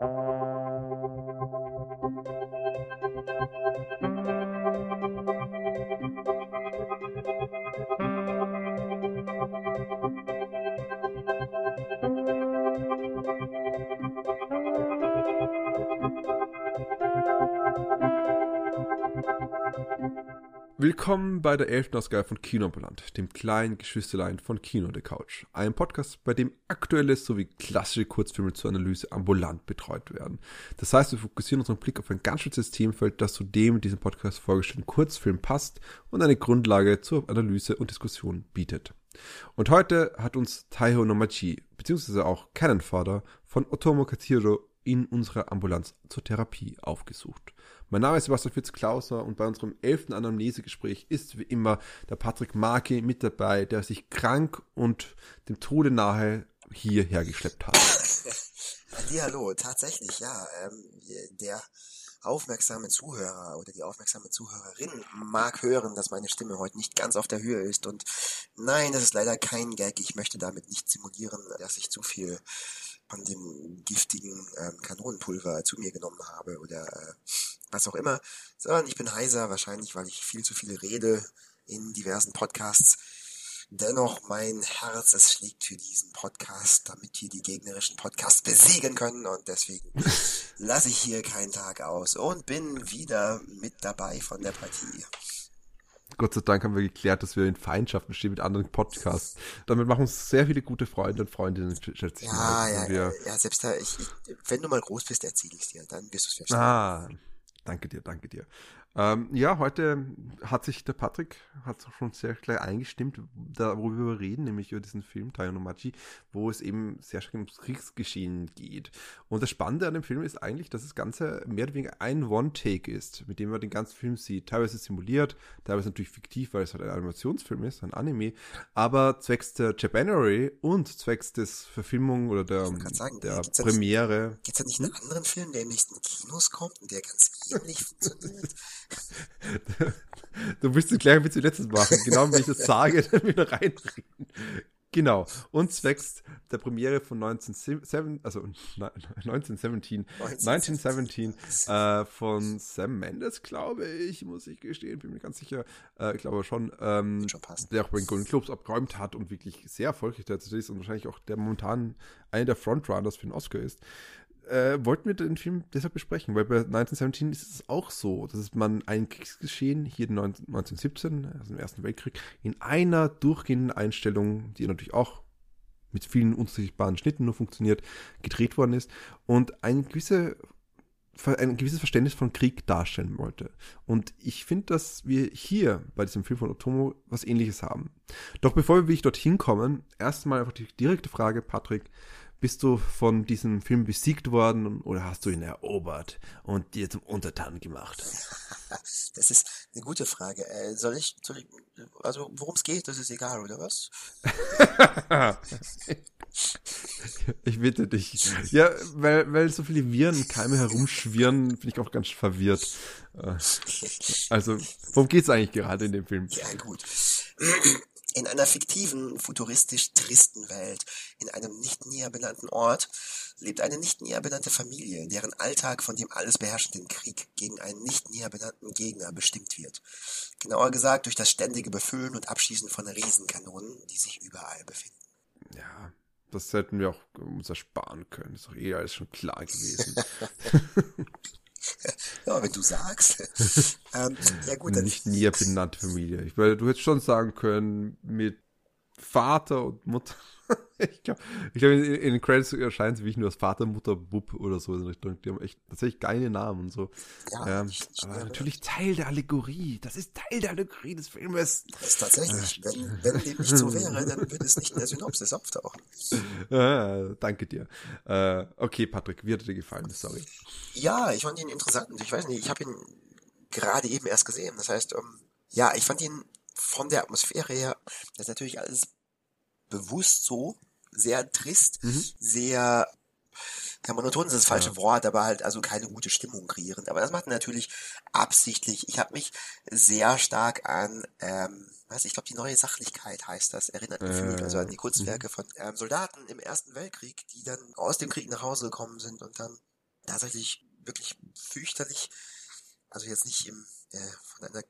Bye. Willkommen bei der elften Ausgabe von Kinoambulant, dem kleinen Geschwisterlein von Kino der Couch. Einem Podcast, bei dem aktuelle sowie klassische Kurzfilme zur Analyse ambulant betreut werden. Das heißt, wir fokussieren unseren Blick auf ein ganz spezielles Themenfeld, das zu dem in diesem Podcast vorgestellten Kurzfilm passt und eine Grundlage zur Analyse und Diskussion bietet. Und heute hat uns Taiho Nomachi, beziehungsweise auch Cannonfather von Otomo Katiro in unserer Ambulanz zur Therapie aufgesucht. Mein Name ist Sebastian Fitz-Klauser und bei unserem elften Anamnesegespräch ist wie immer der Patrick Marke mit dabei, der sich krank und dem Tode nahe hierher geschleppt hat. hallo, tatsächlich, ja. Ähm, der aufmerksame Zuhörer oder die aufmerksame Zuhörerin mag hören, dass meine Stimme heute nicht ganz auf der Höhe ist. Und nein, das ist leider kein Gag. Ich möchte damit nicht simulieren, dass ich zu viel von dem giftigen ähm, Kanonenpulver zu mir genommen habe oder äh, was auch immer, sondern ich bin heiser, wahrscheinlich weil ich viel zu viel rede in diversen Podcasts. Dennoch mein Herz, es schlägt für diesen Podcast, damit wir die gegnerischen Podcasts besiegen können und deswegen lasse ich hier keinen Tag aus und bin wieder mit dabei von der Partie. Gott sei Dank haben wir geklärt, dass wir in Feindschaften stehen mit anderen Podcasts. Damit machen uns sehr viele gute Freunde und Freundinnen, schätze ich ja, mal. Ja, ja, ja, selbst da, ich, ich, wenn du mal groß bist, erzähle ich es dir, dann wirst du es verstehen. Ah, danke dir, danke dir. Ähm, ja, heute hat sich der Patrick hat schon sehr gleich eingestimmt, worüber wir reden, nämlich über diesen Film Tayonomachi, wo es eben sehr stark ums Kriegsgeschehen geht. Und das Spannende an dem Film ist eigentlich, dass das Ganze mehr oder weniger ein One-Take ist, mit dem man den ganzen Film sieht. Teilweise simuliert, teilweise natürlich fiktiv, weil es halt ein Animationsfilm ist, ein Anime. Aber zwecks der Japanery und zwecks des Verfilmung oder der, sagen, der gibt's Premiere. Gibt es da nicht einen anderen Film, der in nächsten Kinos kommt und der ganz ähnlich funktioniert? du willst es gleich wie zuletzt machen. Genau, wenn ich das sage, dann wieder reinreden. Genau. Und zwecks der Premiere von 1917, also 1917, 1917 äh, von Sam Mendes, glaube ich, muss ich gestehen, bin mir ganz sicher, äh, ich glaube schon, ähm, schon der auch bei den Golden Globes abgeräumt hat und wirklich sehr erfolgreich derzeit ist und wahrscheinlich auch der momentan einer der Frontrunners für den Oscar ist äh, wollten wir den Film deshalb besprechen, weil bei 1917 ist es auch so, dass man ein Kriegsgeschehen hier 1917, also im Ersten Weltkrieg, in einer durchgehenden Einstellung, die natürlich auch mit vielen unsichtbaren Schnitten nur funktioniert, gedreht worden ist und ein, gewisse, ein gewisses Verständnis von Krieg darstellen wollte. Und ich finde, dass wir hier bei diesem Film von Otomo was ähnliches haben. Doch bevor wir wirklich dorthin kommen, erstmal einfach die direkte Frage, Patrick, bist du von diesem Film besiegt worden oder hast du ihn erobert und dir zum Untertan gemacht? Das ist eine gute Frage. Äh, soll, ich, soll ich, also worum es geht, das ist egal, oder was? ich bitte dich. Ja, weil, weil so viele Viren und Keime herumschwirren, bin ich auch ganz verwirrt. Äh, also, worum geht es eigentlich gerade in dem Film? Ja, gut. In einer fiktiven, futuristisch tristen Welt, in einem nicht näher benannten Ort, lebt eine nicht näher benannte Familie, deren Alltag von dem alles beherrschenden Krieg gegen einen nicht näher benannten Gegner bestimmt wird. Genauer gesagt durch das ständige Befüllen und Abschießen von Riesenkanonen, die sich überall befinden. Ja, das hätten wir auch uns ersparen können. Ist doch eh alles schon klar gewesen. ja, wenn du sagst. ähm, ja gut, dann Nicht näher benannte Familie. Ich, weil du hättest schon sagen können, mit Vater und Mutter. Ich glaube, glaub, in, in, den Credits erscheint es wie ich nur als Vater, Mutter, Bub oder so in Richtung. Die haben echt tatsächlich geile Namen und so. Ja, ähm, aber natürlich Teil der Allegorie. Das ist Teil der Allegorie des Filmes. Das ist tatsächlich. Äh, wenn, wenn dem nicht so wäre, dann würde es nicht in der Synopsis auftauchen. Ja, danke dir. Äh, okay, Patrick, wie hat dir gefallen? Sorry. Ja, ich fand ihn interessant. Ich weiß nicht, ich habe ihn gerade eben erst gesehen. Das heißt, ähm, ja, ich fand ihn von der Atmosphäre her, das ist natürlich alles bewusst so, sehr trist, mhm. sehr ja, monoton ist das falsche ja. Wort, aber halt also keine gute Stimmung kreieren. Aber das macht natürlich absichtlich. Ich habe mich sehr stark an, ähm, was ich glaube, die neue Sachlichkeit heißt das, erinnert gefühlt, äh, also an die Kurzwerke mhm. von ähm, Soldaten im Ersten Weltkrieg, die dann aus dem Krieg nach Hause gekommen sind und dann tatsächlich wirklich fürchterlich, also jetzt nicht im, äh, von einer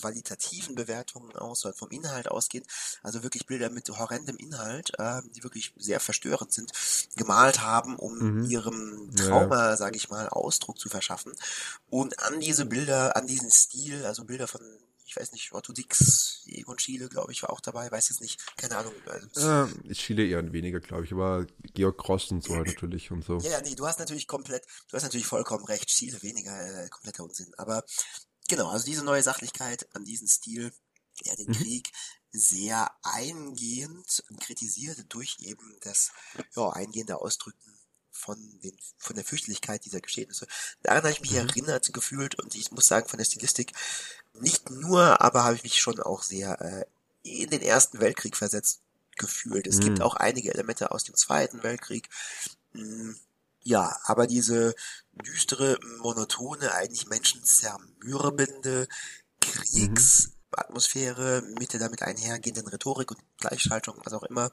qualitativen Bewertungen aus, sondern vom Inhalt ausgeht. Also wirklich Bilder mit horrendem Inhalt, äh, die wirklich sehr verstörend sind, gemalt haben, um mhm. ihrem Trauma, ja. sage ich mal, Ausdruck zu verschaffen. Und an diese Bilder, an diesen Stil, also Bilder von ich weiß nicht, Otto Dix, Egon Schiele, glaube ich, war auch dabei, weiß jetzt nicht, keine Ahnung. Also, äh, Schiele eher weniger, glaube ich, aber Georg Cross und so halt natürlich und so. Ja, ja, nee, du hast natürlich komplett, du hast natürlich vollkommen recht, Schiele weniger, äh, kompletter Unsinn, aber Genau, also diese neue Sachlichkeit an diesen Stil, der den mhm. Krieg sehr eingehend kritisiert durch eben das ja, eingehende Ausdrücken von, den, von der Fürchterlichkeit dieser Geschehnisse. Daran habe ich mich mhm. erinnert gefühlt und ich muss sagen, von der Stilistik nicht nur, aber habe ich mich schon auch sehr äh, in den Ersten Weltkrieg versetzt gefühlt. Es mhm. gibt auch einige Elemente aus dem Zweiten Weltkrieg. Mh, hm, ja, aber diese düstere, monotone, eigentlich menschenzermürbende Kriegsatmosphäre mit der damit einhergehenden Rhetorik und Gleichschaltung, was auch immer,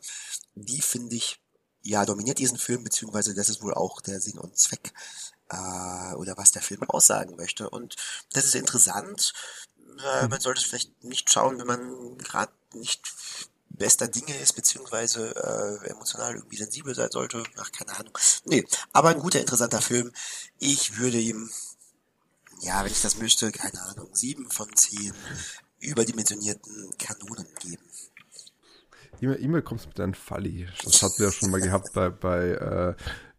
die finde ich, ja, dominiert diesen Film, beziehungsweise das ist wohl auch der Sinn und Zweck, äh, oder was der Film aussagen möchte. Und das ist interessant. Äh, man sollte es vielleicht nicht schauen, wenn man gerade nicht bester Dinge ist, beziehungsweise äh, emotional irgendwie sensibel sein sollte. Ach, keine Ahnung. Nee, aber ein guter, interessanter Film. Ich würde ihm, ja, wenn ich das möchte, keine Ahnung, sieben von zehn überdimensionierten Kanonen geben. Immer, immer kommst du mit deinem Falli. Das hatten wir ja schon mal gehabt bei, bei äh,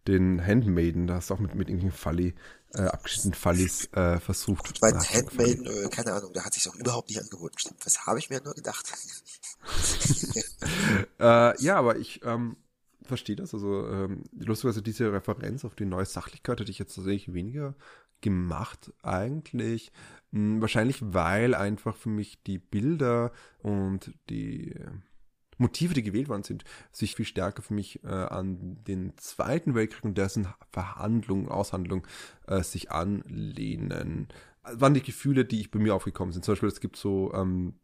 den Handmaiden. Da hast du auch mit, mit irgendeinem Falli äh, abgeschnittenen Fallis äh, versucht. Bei den Handmaiden, äh, keine Ahnung, da hat sich auch überhaupt nicht angeboten. Stimmt, was habe ich mir nur gedacht? äh, ja, aber ich ähm, verstehe das. Also ähm, lustigerweise diese Referenz auf die neue Sachlichkeit hätte ich jetzt tatsächlich weniger gemacht eigentlich. Hm, wahrscheinlich, weil einfach für mich die Bilder und die Motive, die gewählt worden sind, sich viel stärker für mich äh, an den Zweiten Weltkrieg und dessen Verhandlungen, Aushandlungen äh, sich anlehnen. Das waren die Gefühle, die ich bei mir aufgekommen sind. Zum Beispiel, es gibt so ähm,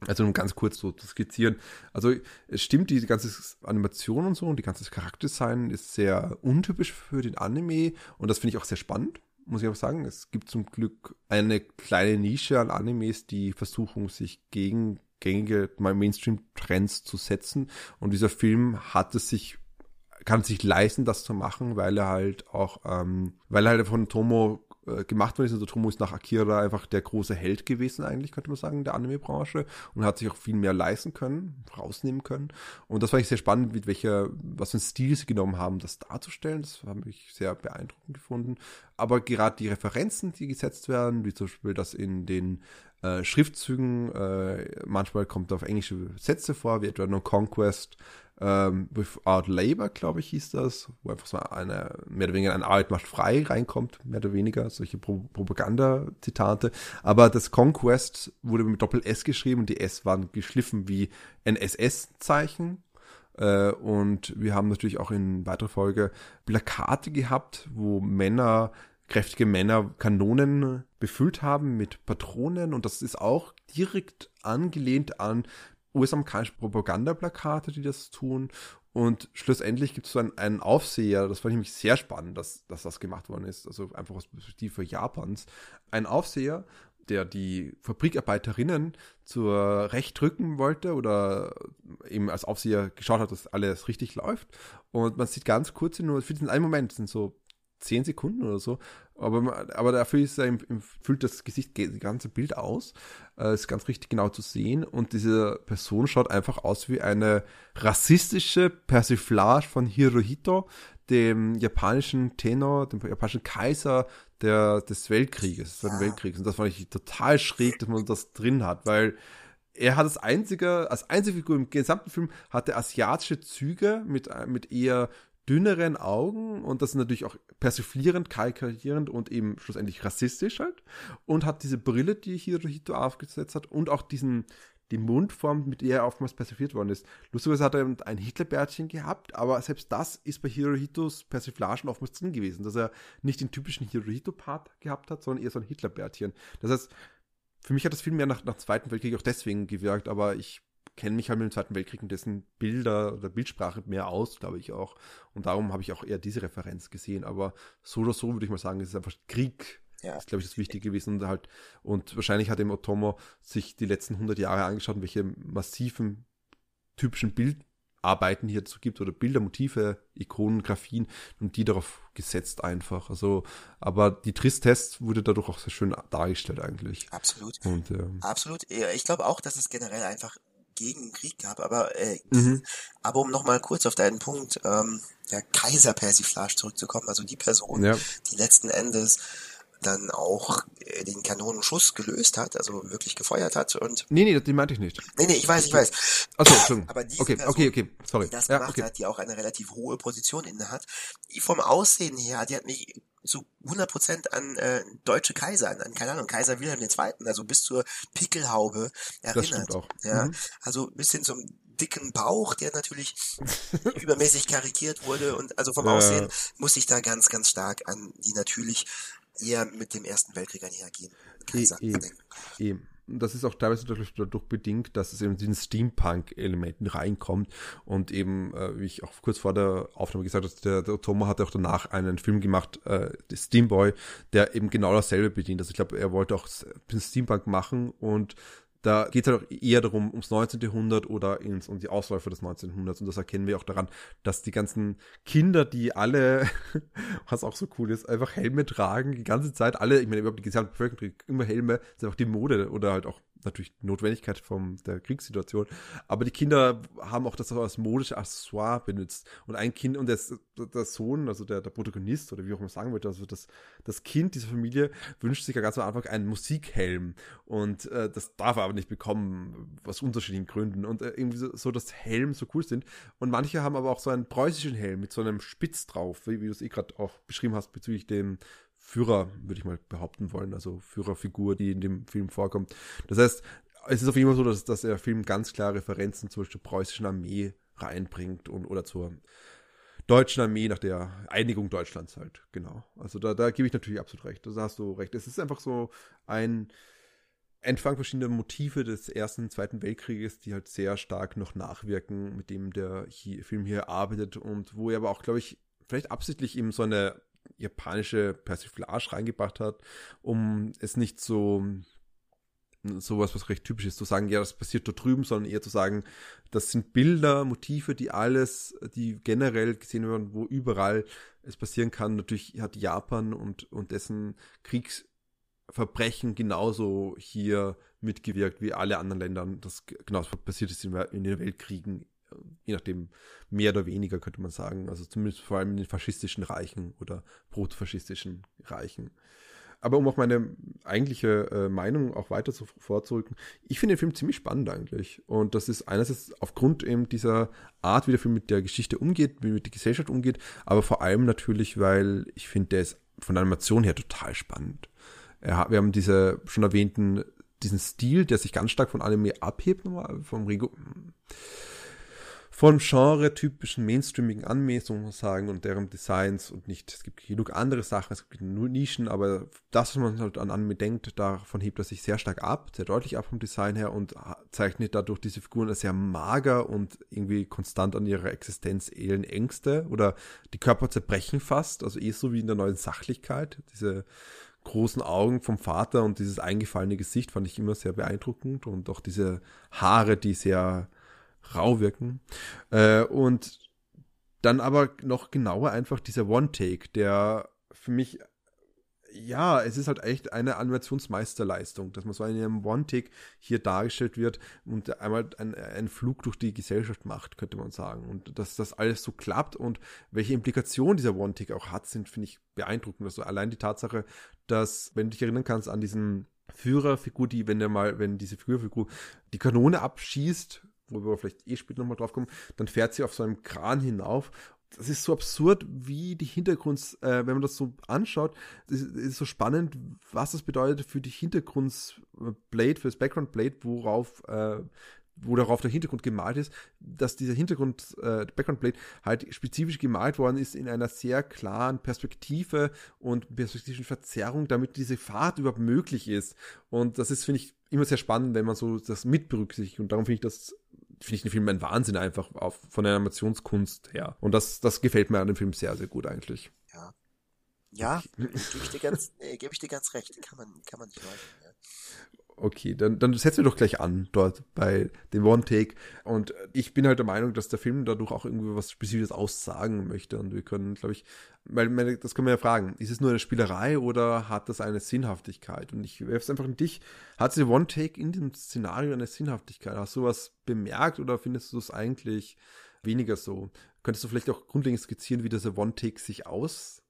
also um ganz kurz so zu skizzieren. Also es stimmt, die ganze Animation und so und die ganze Charakterdesign ist sehr untypisch für den Anime und das finde ich auch sehr spannend, muss ich auch sagen. Es gibt zum Glück eine kleine Nische an Animes, die versuchen, sich gegen gängige Mainstream-Trends zu setzen und dieser Film hat es sich kann sich leisten, das zu machen, weil er halt auch, ähm, weil er halt von Tomo äh, gemacht worden ist. Also Tomo ist nach Akira einfach der große Held gewesen eigentlich, könnte man sagen, der Anime-Branche und hat sich auch viel mehr leisten können, rausnehmen können. Und das fand ich sehr spannend, mit welcher, was für ein Stil sie genommen haben, das darzustellen. Das habe ich sehr beeindruckend gefunden. Aber gerade die Referenzen, die gesetzt werden, wie zum Beispiel das in den äh, Schriftzügen, äh, manchmal kommt auf englische Sätze vor, wie etwa No Conquest, ähm, Without Labor, glaube ich, hieß das, wo einfach so eine, mehr oder weniger eine Arbeit macht frei reinkommt, mehr oder weniger, solche Pro Propaganda-Zitate. Aber das Conquest wurde mit Doppel-S geschrieben und die S waren geschliffen wie ein SS-Zeichen. Äh, und wir haben natürlich auch in weiterer Folge Plakate gehabt, wo Männer kräftige Männer Kanonen befüllt haben mit Patronen und das ist auch direkt angelehnt an US-amerikanische Propagandaplakate, die das tun. Und schlussendlich gibt es so einen, einen, Aufseher, das fand ich mich sehr spannend, dass, dass das gemacht worden ist, also einfach aus Perspektive Japans. Ein Aufseher, der die Fabrikarbeiterinnen zur Recht drücken wollte oder eben als Aufseher geschaut hat, dass alles richtig läuft. Und man sieht ganz kurz nur, für diesen einen Moment sind so zehn Sekunden oder so. Aber, aber dafür ist er, füllt das Gesicht, das ganze Bild aus. Äh, ist ganz richtig genau zu sehen. Und diese Person schaut einfach aus wie eine rassistische Persiflage von Hirohito, dem japanischen Tenor, dem japanischen Kaiser der, des Weltkrieges, des Weltkriegs. Und das fand ich total schräg, dass man das drin hat, weil er hat das einzige, als einzige Figur im gesamten Film hatte asiatische Züge mit, mit eher dünneren Augen und das ist natürlich auch persiflierend, karikierend und eben schlussendlich rassistisch halt und hat diese Brille, die Hirohito aufgesetzt hat und auch diesen die Mundform, mit der er oftmals persifliert worden ist. Lustigerweise hat er ein Hitlerbärtchen gehabt, aber selbst das ist bei Hirohitos Persiflagen oftmals drin gewesen, dass er nicht den typischen Hirohito-Part gehabt hat, sondern eher so ein Hitlerbärtchen. Das heißt, für mich hat das viel mehr nach, nach Zweiten Weltkrieg auch deswegen gewirkt, aber ich kenne mich halt mit dem Zweiten Weltkrieg und dessen Bilder oder Bildsprache mehr aus, glaube ich auch. Und darum habe ich auch eher diese Referenz gesehen. Aber so oder so würde ich mal sagen, es ist einfach Krieg. Ja. Das ist, glaube ich, das Wichtige gewesen. Und, halt, und wahrscheinlich hat eben Otomo sich die letzten 100 Jahre angeschaut, welche massiven typischen Bildarbeiten hier dazu gibt oder Bilder, Motive, Ikonen, Grafien und die darauf gesetzt einfach. Also, aber die Tristest wurde dadurch auch sehr schön dargestellt eigentlich. Absolut. Und, ähm, Absolut. Ich glaube auch, dass es generell einfach gegen den Krieg gab, aber äh, mhm. aber um nochmal kurz auf deinen Punkt ähm, der Kaiser-Persiflage zurückzukommen, also die Person, ja. die letzten Endes dann auch äh, den Kanonenschuss gelöst hat, also wirklich gefeuert hat und Nee, nee, die meinte ich nicht. Nee, nee, ich weiß, ich weiß. Achso, Entschuldigung. Aber diese okay, Person, okay, okay, sorry. die das ja, gemacht okay. hat, die auch eine relativ hohe Position inne hat, die vom Aussehen her, die hat mich zu 100% an äh, deutsche Kaiser, an, keine Ahnung, Kaiser Wilhelm II., also bis zur Pickelhaube erinnert. Das auch. Ja, Mhm. also bis hin zum dicken Bauch, der natürlich übermäßig karikiert wurde und also vom Ja. Aussehen muss ich da ganz, ganz stark an die natürlich eher mit dem Ersten Weltkrieg einhergehen. Kaiser eh. denken. Eben. Das ist auch teilweise dadurch, dadurch bedingt, dass es eben diesen Steampunk-Elementen reinkommt und eben, äh, wie ich auch kurz vor der Aufnahme gesagt habe, der, der Otomo hat auch danach einen Film gemacht, äh, Steamboy, der eben genau dasselbe bedient. Also ich glaube, er wollte auch Steampunk machen und da geht es halt auch eher darum, ums 19. Jahrhundert oder ins, um die Ausläufer des 19. Jahrhunderts. Und das erkennen wir auch daran, dass die ganzen Kinder, die alle, was auch so cool ist, einfach Helme tragen, die ganze Zeit, alle, ich meine, überhaupt die gesamte Bevölkerung trägt immer Helme, das ist einfach die Mode oder halt auch natürlich Notwendigkeit von der Kriegssituation. Aber die Kinder haben auch das als modische Accessoire benutzt. Und ein Kind, und das, der Sohn, also der, der Protagonist, oder wie auch immer sagen wollte, also das, das Kind dieser Familie wünscht sich ja ganz am Anfang einen Musikhelm. Und äh, das darf er aber nicht bekommen, aus unterschiedlichen Gründen. Und äh, irgendwie so, so, dass Helme so cool sind. Und manche haben aber auch so einen preußischen Helm mit so einem Spitz drauf, wie, wie du es eh gerade auch beschrieben hast, bezüglich dem Führer, würde ich mal behaupten wollen, also Führerfigur, die in dem Film vorkommt. Das heißt, es ist auf jeden Fall so, dass, dass der Film ganz klar Referenzen zur preußischen Armee reinbringt und oder zur deutschen Armee nach der Einigung Deutschlands halt, genau. Also da, da gebe ich natürlich absolut recht. Da hast du recht. Es ist einfach so ein Entfang verschiedener Motive des Ersten und Zweiten Weltkrieges, die halt sehr stark noch nachwirken, mit dem der hier, Film hier arbeitet und wo er aber auch, glaube ich, vielleicht absichtlich eben so eine japanische Persiflage reingebracht hat, um es nicht so sowas, was recht typisch ist, zu sagen, ja, das passiert dort drüben, sondern eher zu sagen, das sind Bilder, Motive, die alles, die generell gesehen werden, wo überall es passieren kann. Natürlich hat Japan und, und dessen Kriegsverbrechen genauso hier mitgewirkt wie alle anderen Länder. Das genauso passiert ist in, in den Weltkriegen je nachdem mehr oder weniger könnte man sagen, also zumindest vor allem in den faschistischen Reichen oder protofaschistischen Reichen. Aber um auch meine eigentliche äh, Meinung auch weiter zu, vorzurücken, ich finde den Film ziemlich spannend eigentlich. Und das ist einerseits aufgrund eben dieser Art, wie der Film mit der Geschichte umgeht, wie mit der Gesellschaft umgeht, aber vor allem natürlich, weil ich finde, der ist von der Animation her total spannend. Er, wir haben diese schon erwähnten, diesen Stil, der sich ganz stark von Anime abhebt, vom Rego von genre-typischen mainstreamigen man sagen, und deren Designs und nicht, es gibt genug andere Sachen, es gibt nur Nischen, aber das, was man halt an Anime denkt, davon hebt er sich sehr stark ab, sehr deutlich ab vom Design her und zeichnet dadurch diese Figuren als sehr mager und irgendwie konstant an ihrer Existenz ählen Ängste oder die Körper zerbrechen fast, also eh so wie in der neuen Sachlichkeit, diese großen Augen vom Vater und dieses eingefallene Gesicht fand ich immer sehr beeindruckend und auch diese Haare, die sehr rau wirken. Äh, und dann aber noch genauer einfach dieser One-Take, der für mich, ja, es ist halt echt eine Animationsmeisterleistung, dass man so in einem One-Take hier dargestellt wird und einmal einen Flug durch die Gesellschaft macht, könnte man sagen. Und dass das alles so klappt und welche Implikationen dieser One-Take auch hat, sind, finde ich, beeindruckend. Also allein die Tatsache, dass, wenn du dich erinnern kannst an diesen Führerfigur, die, wenn der mal, wenn diese Führerfigur die Kanone abschießt, wo wir vielleicht eh später nochmal drauf kommen, dann fährt sie auf so einem Kran hinauf das ist so absurd, wie die Hintergrunds, äh, wenn man das so anschaut, ist, ist so spannend, was das bedeutet für die Hintergrundsblade, für das Background Blade, worauf äh, wo darauf der Hintergrund gemalt ist, dass dieser Hintergrund, äh, Background Blade, halt spezifisch gemalt worden ist in einer sehr klaren Perspektive und perspektivischen Verzerrung, damit diese Fahrt überhaupt möglich ist. Und das ist, finde ich, immer sehr spannend, wenn man so das mit berücksichtigt. Und darum finde ich das finde ich den Film ein Wahnsinn einfach auf, von der Animationskunst her. Und das, das gefällt mir an dem Film sehr, sehr gut eigentlich. Ja. Ja, gebe ich dir ganz, äh, gebe ich dir ganz recht. Kann man, kann man nicht leugnen. Okay, dann, dann setzen wir doch gleich an dort bei dem One Take. Und ich bin halt der Meinung, dass der Film dadurch auch irgendwie was Spezifisches aussagen möchte. Und wir können, glaube ich, weil das können wir ja fragen, ist es nur eine Spielerei oder hat das eine Sinnhaftigkeit? Und ich werfe es einfach in dich. Hat diese One Take in dem Szenario eine Sinnhaftigkeit? Hast du was bemerkt oder findest du es eigentlich weniger so? Könntest du vielleicht auch grundlegend skizzieren, wie dieser One Take sich aus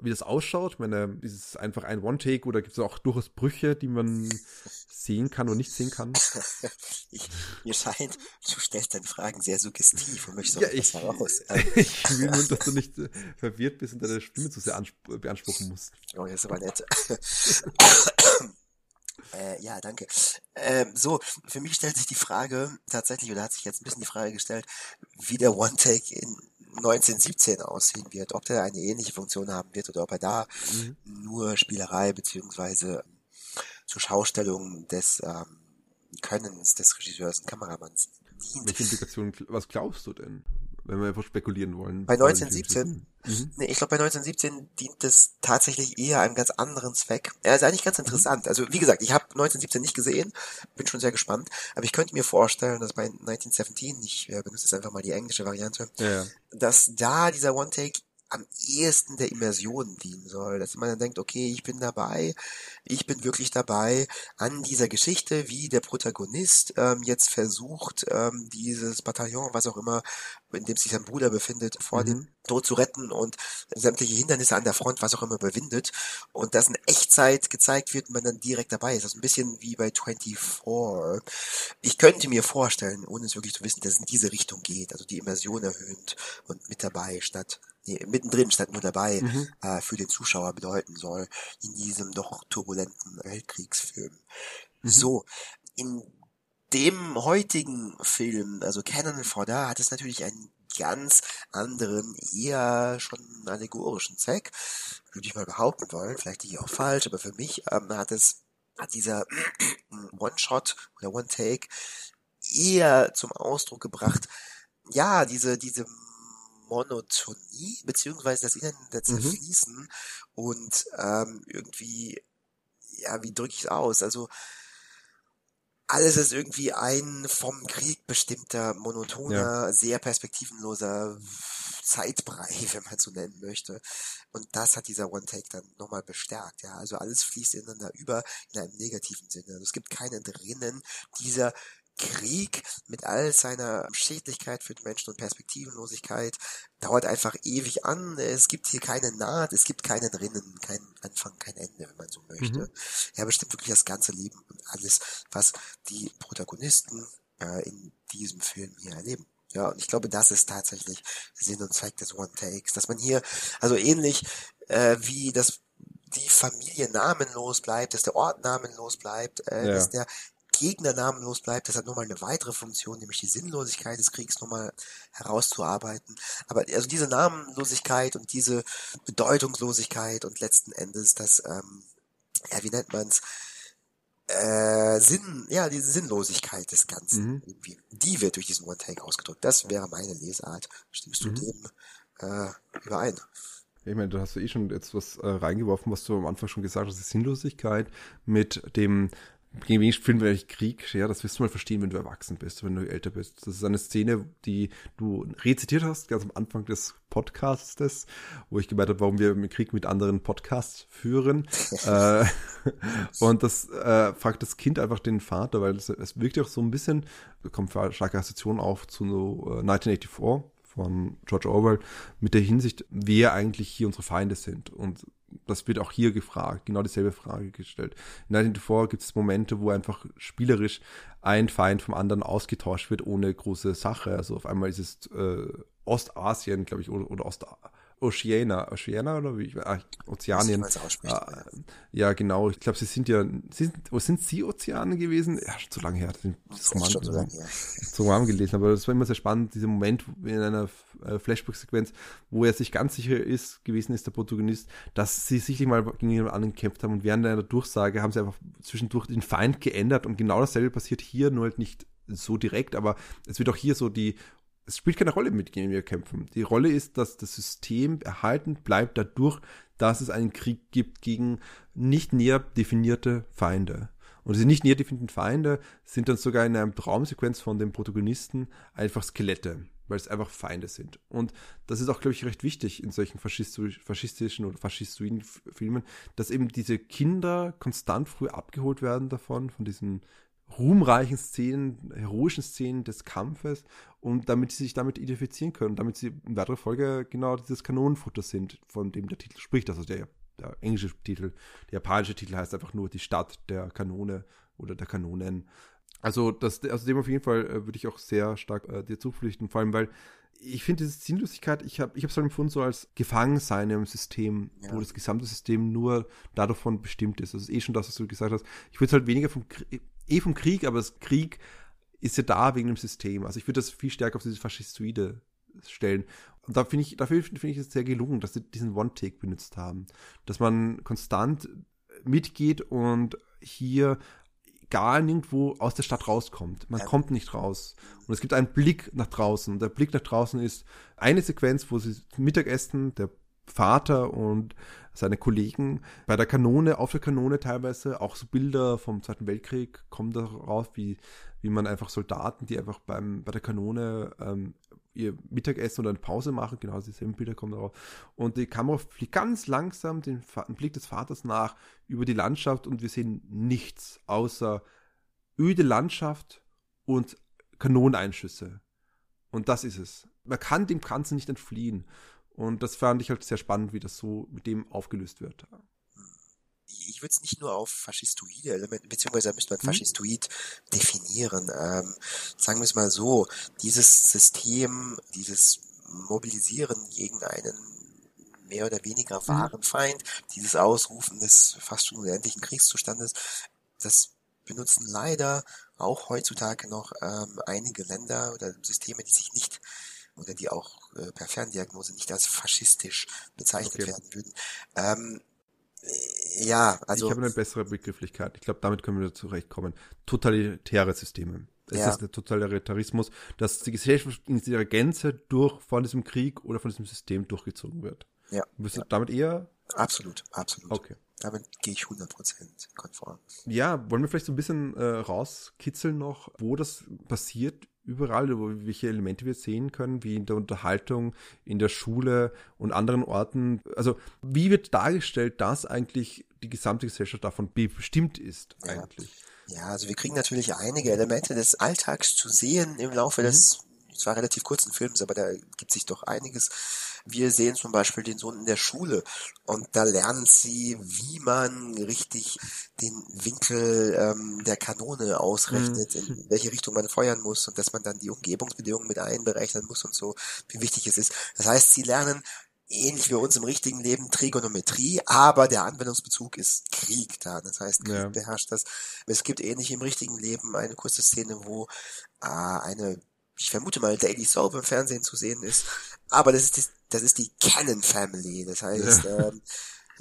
wie das ausschaut. Ich meine, ist es einfach ein One-Take oder gibt es auch durchaus Brüche, die man sehen kann oder nicht sehen kann? ich, mir scheint, du stellst deine Fragen sehr suggestiv und möchtest auch ja, ich, heraus. ich will nur, dass du nicht äh, verwirrt bist und deine Stimme zu sehr beanspruchen musst. Oh, das ist aber nett. Äh, ja, danke. Ähm, so, für mich stellt sich die Frage tatsächlich, oder hat sich jetzt ein bisschen die Frage gestellt, wie der One-Take in 1917 aussehen wird, ob der eine ähnliche Funktion haben wird oder ob er da mhm. nur Spielerei beziehungsweise zur Schaustellung des ähm, Könnens des Regisseurs und Kameramanns dient. Welche Implikationen, was glaubst du denn? Wenn wir einfach spekulieren wollen. Bei 1917? Mhm. Nee, ich glaube, bei 1917 dient es tatsächlich eher einem ganz anderen Zweck. Er ist eigentlich ganz interessant. Mhm. Also, wie gesagt, ich habe 1917 nicht gesehen, bin schon sehr gespannt, aber ich könnte mir vorstellen, dass bei 1917, ich äh, benutze jetzt einfach mal die englische Variante, ja. dass da dieser One-Take am ehesten der Immersion dienen soll, dass man dann denkt, okay, ich bin dabei, ich bin wirklich dabei an dieser Geschichte, wie der Protagonist ähm, jetzt versucht, ähm, dieses Bataillon, was auch immer, in dem sich sein Bruder befindet, vor mhm. dem Tod zu retten und sämtliche Hindernisse an der Front, was auch immer, überwindet und das in Echtzeit gezeigt wird und man dann direkt dabei ist. Das ist ein bisschen wie bei 24. Ich könnte mir vorstellen, ohne es wirklich zu wissen, dass es in diese Richtung geht, also die Immersion erhöht und mit dabei statt mittendrin statt nur dabei mhm. äh, für den Zuschauer bedeuten soll in diesem doch turbulenten Weltkriegsfilm. Mhm. So, in dem heutigen Film, also Cannon Fodder, hat es natürlich einen ganz anderen, eher schon allegorischen Zweck, würde ich mal behaupten wollen, vielleicht hier auch falsch, aber für mich ähm, hat es, hat dieser One-Shot oder One-Take eher zum Ausdruck gebracht, ja, diese, diese Monotonie, beziehungsweise das Ineinander zerfließen mhm. und ähm, irgendwie, ja, wie drücke ich es aus? Also alles ist irgendwie ein vom Krieg bestimmter, monotoner, ja. sehr perspektivenloser Zeitbrei, wenn man so nennen möchte. Und das hat dieser One-Take dann nochmal bestärkt, ja. Also alles fließt ineinander über in einem negativen Sinne. Also es gibt keinen drinnen dieser Krieg mit all seiner Schädlichkeit für den Menschen und Perspektivenlosigkeit dauert einfach ewig an. Es gibt hier keine Naht, es gibt keinen Rinnen, kein Anfang, kein Ende, wenn man so möchte. Mhm. Er bestimmt wirklich das ganze Leben und alles, was die Protagonisten äh, in diesem Film hier erleben. Ja, und ich glaube, das ist tatsächlich Sinn und Zweck des One-Takes, dass man hier, also ähnlich äh, wie das die Familie namenlos bleibt, dass der Ort namenlos bleibt, äh, ja. dass der Gegner namenlos bleibt. Das hat nochmal eine weitere Funktion, nämlich die Sinnlosigkeit des Kriegs nochmal herauszuarbeiten. Aber also diese Namenlosigkeit und diese Bedeutungslosigkeit und letzten Endes das, ähm, ja, wie nennt man's? Äh, Sinn, ja, diese Sinnlosigkeit des Ganzen mhm. die wird durch diesen One-Take ausgedrückt. Das wäre meine Lesart. Stimmst du mhm. dem äh, überein? Ich meine, du hast ja eh schon jetzt was äh, reingeworfen, was du am Anfang schon gesagt hast, die Sinnlosigkeit mit dem gegen wen filmen wir eigentlich Krieg? Ja, das wirst du mal verstehen, wenn du erwachsen bist, wenn du älter bist. Das ist eine Szene, die du rezitiert hast, ganz am Anfang des Podcastes, wo ich gemeint habe, warum wir Krieg mit anderen Podcasts führen. äh, und das äh, fragt das Kind einfach den Vater, weil es, es wirkt ja auch so ein bisschen, da kommt starke Assoziation auf zu so, äh, 1984 von George Orwell mit der Hinsicht, wer eigentlich hier unsere Feinde sind. Und das wird auch hier gefragt, genau dieselbe Frage gestellt. In 1984 gibt es Momente, wo einfach spielerisch ein Feind vom anderen ausgetauscht wird, ohne große Sache. Also auf einmal ist es äh, Ostasien, glaube ich, oder, oder Ost Oceania, Oceania oder wie? Ah, Ozeanien. Ah, ja, genau. Ich glaube, sie sind ja, sie sind, wo sind sie Ozeane gewesen? Ja, schon zu lange her. Das ist Roman, schon so lange her. So Roman gelesen, aber das war immer sehr spannend, dieser Moment in einer äh, Flashback-Sequenz, wo er sich ganz sicher ist, gewesen ist, der Protagonist, dass sie sicherlich mal gegen jemand anderen gekämpft haben und während einer Durchsage haben sie einfach zwischendurch den Feind geändert und genau dasselbe passiert hier, nur halt nicht so direkt, aber es wird auch hier so die es spielt keine Rolle, mit wem wir kämpfen. Die Rolle ist, dass das System erhalten bleibt dadurch, dass es einen Krieg gibt gegen nicht näher definierte Feinde. Und diese nicht näher definierten Feinde sind dann sogar in einer Traumsequenz von dem Protagonisten einfach Skelette, weil es einfach Feinde sind. Und das ist auch, glaube ich, recht wichtig in solchen faschistischen oder faschistoiden Filmen, dass eben diese Kinder konstant früh abgeholt werden davon, von diesen ruhmreichen Szenen, heroischen Szenen des Kampfes und damit sie sich damit identifizieren können, damit sie in weiterer Folge genau dieses Kanonenfutter sind, von dem der Titel spricht. Also der, der englische Titel, der japanische Titel heißt einfach nur die Stadt der Kanone oder der Kanonen. Also, das, also dem auf jeden Fall äh, würde ich auch sehr stark äh, dir zupflichten, vor allem weil ich finde diese Sinnlosigkeit, ich habe ich es halt empfunden so als Gefangensein im System, ja. wo das gesamte System nur davon bestimmt ist. Das ist eh schon das, was du gesagt hast. Ich würde es halt weniger vom eh vom Krieg, aber das Krieg ist ja da wegen dem System. Also ich würde das viel stärker auf diese Faschistoide stellen. Und da finde ich, dafür finde ich es sehr gelungen, dass sie diesen One-Take benutzt haben. Dass man konstant mitgeht und hier gar nirgendwo aus der Stadt rauskommt. Man ja. kommt nicht raus. Und es gibt einen Blick nach draußen. Der Blick nach draußen ist eine Sequenz, wo sie Mittagessen, der Vater und seine Kollegen bei der Kanone, auf der Kanone teilweise, auch so Bilder vom Zweiten Weltkrieg kommen darauf, wie, wie man einfach Soldaten, die einfach beim, bei der Kanone ähm, ihr Mittagessen oder eine Pause machen, genau dieselben Bilder kommen darauf. Und die Kamera fliegt ganz langsam den, den Blick des Vaters nach über die Landschaft und wir sehen nichts außer öde Landschaft und Kanoneinschüsse. Und das ist es. Man kann dem Ganzen nicht entfliehen. Und das fand ich halt sehr spannend, wie das so mit dem aufgelöst wird. Ich würde es nicht nur auf faschistoide Elemente, beziehungsweise müsste man mhm. faschistoid definieren. Ähm, sagen wir es mal so, dieses System, dieses Mobilisieren gegen einen mehr oder weniger mhm. wahren Feind, dieses Ausrufen des fast schon unendlichen Kriegszustandes, das benutzen leider auch heutzutage noch ähm, einige Länder oder Systeme, die sich nicht oder die auch äh, per Ferndiagnose nicht als faschistisch bezeichnet okay. werden würden. Ähm, äh, ja, also. Ich habe eine bessere Begrifflichkeit. Ich glaube, damit können wir zurechtkommen. Totalitäre Systeme. Es ja. ist der Totalitarismus, dass die Gesellschaft in ihrer Gänze durch von diesem Krieg oder von diesem System durchgezogen wird. Ja. Bist du ja. damit eher? Absolut, absolut. Okay. Damit gehe ich 100% konform. Ja, wollen wir vielleicht so ein bisschen äh, rauskitzeln noch, wo das passiert überall, welche Elemente wir sehen können, wie in der Unterhaltung, in der Schule und anderen Orten. Also wie wird dargestellt, dass eigentlich die gesamte Gesellschaft davon bestimmt ist eigentlich? Ja, ja also wir kriegen natürlich einige Elemente des Alltags zu sehen im Laufe mhm. des zwar relativ kurzen Films, aber da gibt sich doch einiges. Wir sehen zum Beispiel den Sohn in der Schule und da lernen sie, wie man richtig den Winkel ähm, der Kanone ausrechnet, mhm. in welche Richtung man feuern muss und dass man dann die Umgebungsbedingungen mit einberechnen muss und so, wie wichtig es ist. Das heißt, sie lernen ähnlich wie uns im richtigen Leben Trigonometrie, aber der Anwendungsbezug ist Krieg da. Das heißt, Krieg ja. beherrscht das. Es gibt ähnlich im richtigen Leben eine kurze Szene, wo äh, eine ich vermute mal, Daily Soap im Fernsehen zu sehen ist. Aber das ist die, das ist die Cannon Family. Das heißt, ja. Ähm,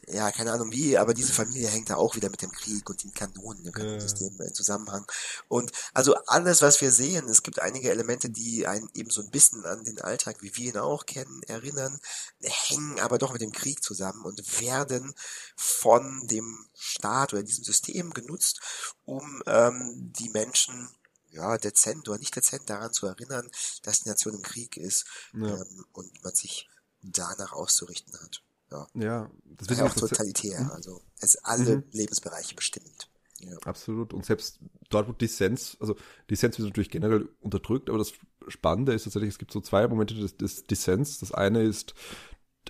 ja, keine Ahnung wie, aber diese Familie hängt da auch wieder mit dem Krieg und den Kanonen, dem Kanonensystem ja. in Zusammenhang. Und also alles, was wir sehen, es gibt einige Elemente, die einen eben so ein bisschen an den Alltag, wie wir ihn auch kennen, erinnern, hängen aber doch mit dem Krieg zusammen und werden von dem Staat oder diesem System genutzt, um ähm, die Menschen ja, dezent oder nicht dezent daran zu erinnern, dass die Nation im Krieg ist ja. ähm, und man sich danach auszurichten hat. Ja, ja das ist ja auch totalitär, mhm. also es ist alle mhm. Lebensbereiche bestimmend. Ja. Absolut. Und selbst dort, wo Dissens, also Dissens wird natürlich generell unterdrückt, aber das Spannende ist tatsächlich, es gibt so zwei Momente des, des Dissens. Das eine ist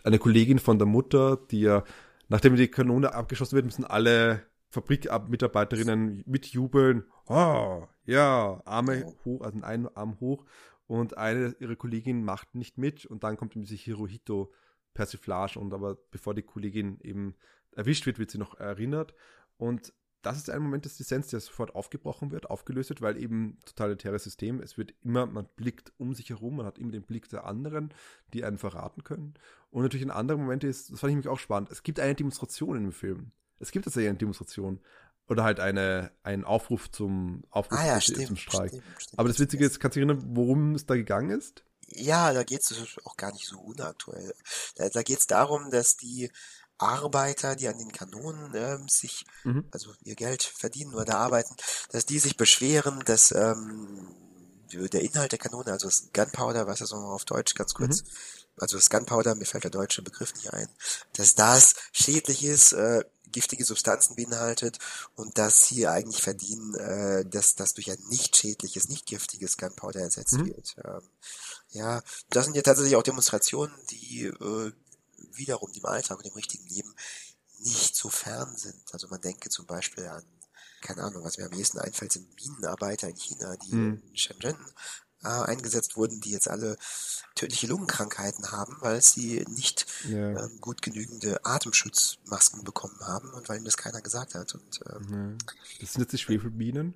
eine Kollegin von der Mutter, die ja, nachdem die Kanone abgeschossen wird, müssen alle Fabrikmitarbeiterinnen mitjubeln. Oh, ja, Arme hoch, also einen Arm hoch und eine ihrer Kolleginnen macht nicht mit und dann kommt diese Hirohito Persiflage und aber bevor die Kollegin eben erwischt wird, wird sie noch erinnert und das ist ein Moment des Dissens, der sofort aufgebrochen wird, aufgelöst wird, weil eben totalitäres System, es wird immer, man blickt um sich herum, man hat immer den Blick der anderen, die einen verraten können. Und natürlich ein anderer Moment ist, das fand ich mich auch spannend, es gibt eine Demonstration im Film. Es gibt tatsächlich eine Demonstration. Oder halt eine, einen Aufruf zum Aufruf ah, ja, zum, stimmt, zum Streik. Stimmt, stimmt, Aber das Witzige ist, kannst du dich erinnern, worum es da gegangen ist? Ja, da geht es auch gar nicht so unaktuell. Da, da geht es darum, dass die Arbeiter, die an den Kanonen ähm, sich, Mhm. also ihr Geld verdienen oder arbeiten, dass die sich beschweren, dass ähm, der Inhalt der Kanone, also das Gunpowder, was ist das nochmal auf Deutsch, ganz kurz, also das Gunpowder, mir fällt der deutsche Begriff nicht ein, dass das schädlich ist, äh, giftige Substanzen beinhaltet und dass sie eigentlich verdienen, äh, dass das durch ein nicht schädliches, nicht giftiges Gunpowder ersetzt Mhm. wird. Ähm, ja, das sind ja tatsächlich auch Demonstrationen, die äh, wiederum dem Alltag und dem richtigen Leben nicht so fern sind. Also man denke zum Beispiel an, keine Ahnung, was mir am ehesten einfällt, sind Minenarbeiter in China, die Mhm. in Shenzhen eingesetzt wurden, die jetzt alle tödliche Lungenkrankheiten haben, weil sie nicht Ja. ähm, gut genügende Atemschutzmasken bekommen haben und weil ihnen das keiner gesagt hat. Und ähm, Ja. Das sind jetzt die Schwefelbienen.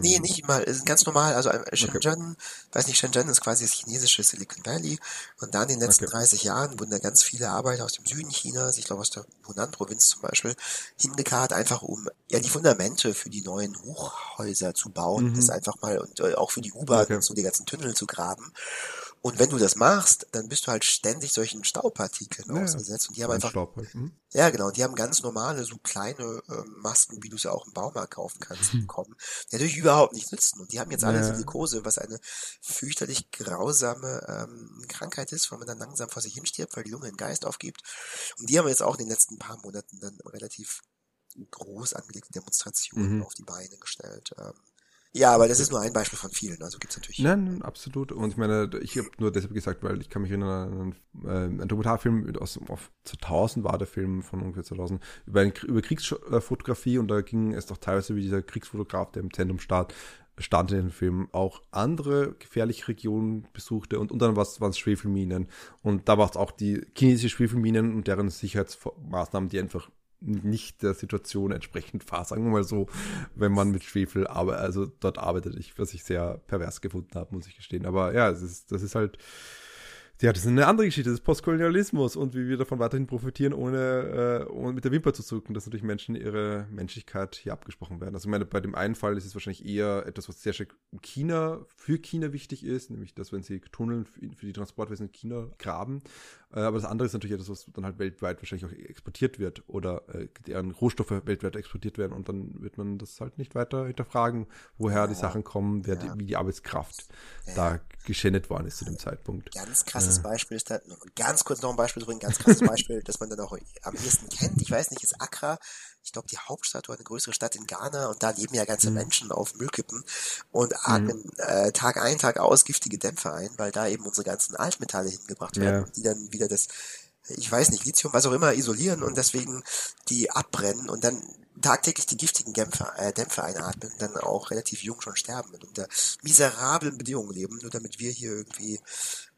Nee, Ähm, nicht mal. Ist ganz normal. Also äh, Shenzhen, weiß nicht, Shenzhen ist quasi das chinesische Silicon Valley. Und da in den letzten Okay. 30 Jahren wurden da ganz viele Arbeiter aus dem Süden Chinas, ich glaube aus der Hunan-Provinz zum Beispiel, hingekarrt, einfach um ja die Fundamente für die neuen Hochhäuser zu bauen. Mhm. Das einfach mal und äh, auch für die U-Bahn Okay. und so die ganzen Tunnel zu graben. Und wenn du das machst, dann bist du halt ständig solchen Staubpartikeln Ja, ausgesetzt. Und die haben ein einfach Staub halt. Mhm. ja, genau. Und die haben ganz normale, so kleine ähm, Masken, wie du sie auch im Baumarkt kaufen kannst, bekommen, die natürlich überhaupt nichts nützen. Und die haben jetzt alle Hm. Ja. Silikose, was eine fürchterlich grausame ähm, Krankheit ist, weil man dann langsam vor sich hinstirbt, weil die Lunge den Geist aufgibt. Und die haben jetzt auch in den letzten paar Monaten dann relativ groß angelegte Demonstrationen Mhm. auf die Beine gestellt. Ähm, ja, aber das ist nur ein Beispiel von vielen. Also gibt's natürlich. Nein, nein, absolut. Und ich meine, ich habe nur deshalb gesagt, weil ich kann mich erinnern an einen, äh, Dokumentarfilm aus auf 2000 war der Film von ungefähr 2000 über, ein, über Kriegsfotografie und da ging es doch teilweise wie dieser Kriegsfotograf, der im Zentrum stand, stand in dem Film auch andere gefährliche Regionen besuchte und unter anderem waren es Schwefelminen und da war es auch die chinesische Schwefelminen und deren Sicherheitsmaßnahmen, die einfach nicht der Situation entsprechend war, sagen wir mal so, wenn man mit Schwefel aber also dort arbeitet, ich, was ich sehr pervers gefunden habe, muss ich gestehen. Aber ja, es ist, das ist halt, ja, das ist eine andere Geschichte, das ist Postkolonialismus und wie wir davon weiterhin profitieren, ohne, äh, ohne mit der Wimper zu zucken, dass natürlich Menschen ihre Menschlichkeit hier abgesprochen werden. Also ich meine, bei dem einen Fall ist es wahrscheinlich eher etwas, was sehr stark in China, für China wichtig ist, nämlich, dass wenn sie Tunneln für die Transportwesen in China graben, äh, aber das andere ist natürlich etwas, was dann halt weltweit wahrscheinlich auch exportiert wird oder äh, deren Rohstoffe weltweit exportiert werden und dann wird man das halt nicht weiter hinterfragen, woher die Ja. Sachen kommen, wer Ja. die, wie die Arbeitskraft Ja. da geschändet worden ist zu dem Zeitpunkt. Ganz krasses Beispiel ist da, ganz kurz noch ein Beispiel zu bringen, ganz krasses Beispiel, das man dann auch am ehesten kennt. Ich weiß nicht, ist Accra, ich glaube die Hauptstadt oder eine größere Stadt in Ghana und da leben ja ganze Menschen auf Müllkippen und atmen äh, Tag ein, Tag aus giftige Dämpfe ein, weil da eben unsere ganzen Altmetalle hingebracht werden, Ja. die dann wieder das, ich weiß nicht, Lithium, was auch immer, isolieren und deswegen die abbrennen und dann tagtäglich die giftigen Dämpfe, äh, Dämpfe einatmen, dann auch relativ jung schon sterben und unter miserablen Bedingungen leben, nur damit wir hier irgendwie